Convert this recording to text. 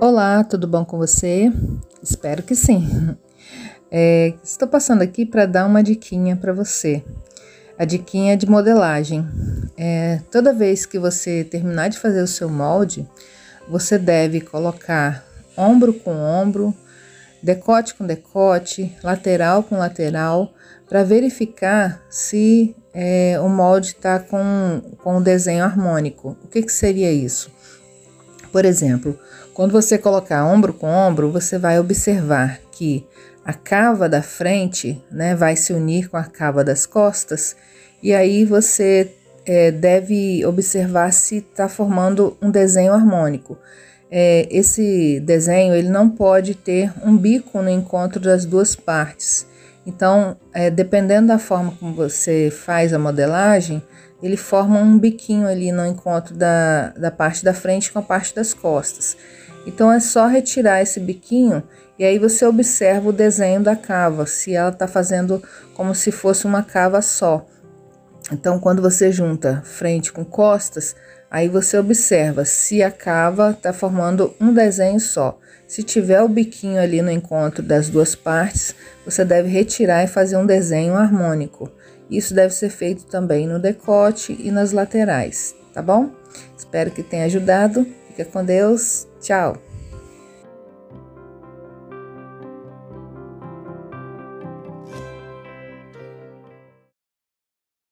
Olá, tudo bom com você? Espero que sim. É, estou passando aqui para dar uma diquinha para você. A diquinha de modelagem. É, toda vez que você terminar de fazer o seu molde, você deve colocar ombro com ombro, decote com decote, lateral com lateral, para verificar se é, o molde está com, com o desenho harmônico. O que, que seria isso? Por exemplo, quando você colocar ombro com ombro, você vai observar que a cava da frente né, vai se unir com a cava das costas, e aí você é, deve observar se está formando um desenho harmônico. É, esse desenho ele não pode ter um bico no encontro das duas partes. Então, é, dependendo da forma como você faz a modelagem, ele forma um biquinho ali no encontro da, da parte da frente com a parte das costas. Então é só retirar esse biquinho e aí você observa o desenho da cava, se ela está fazendo como se fosse uma cava só. Então, quando você junta frente com costas, aí você observa se a cava está formando um desenho só. Se tiver o biquinho ali no encontro das duas partes, você deve retirar e fazer um desenho harmônico. Isso deve ser feito também no decote e nas laterais, tá bom? Espero que tenha ajudado. Fica com Deus. Tchau.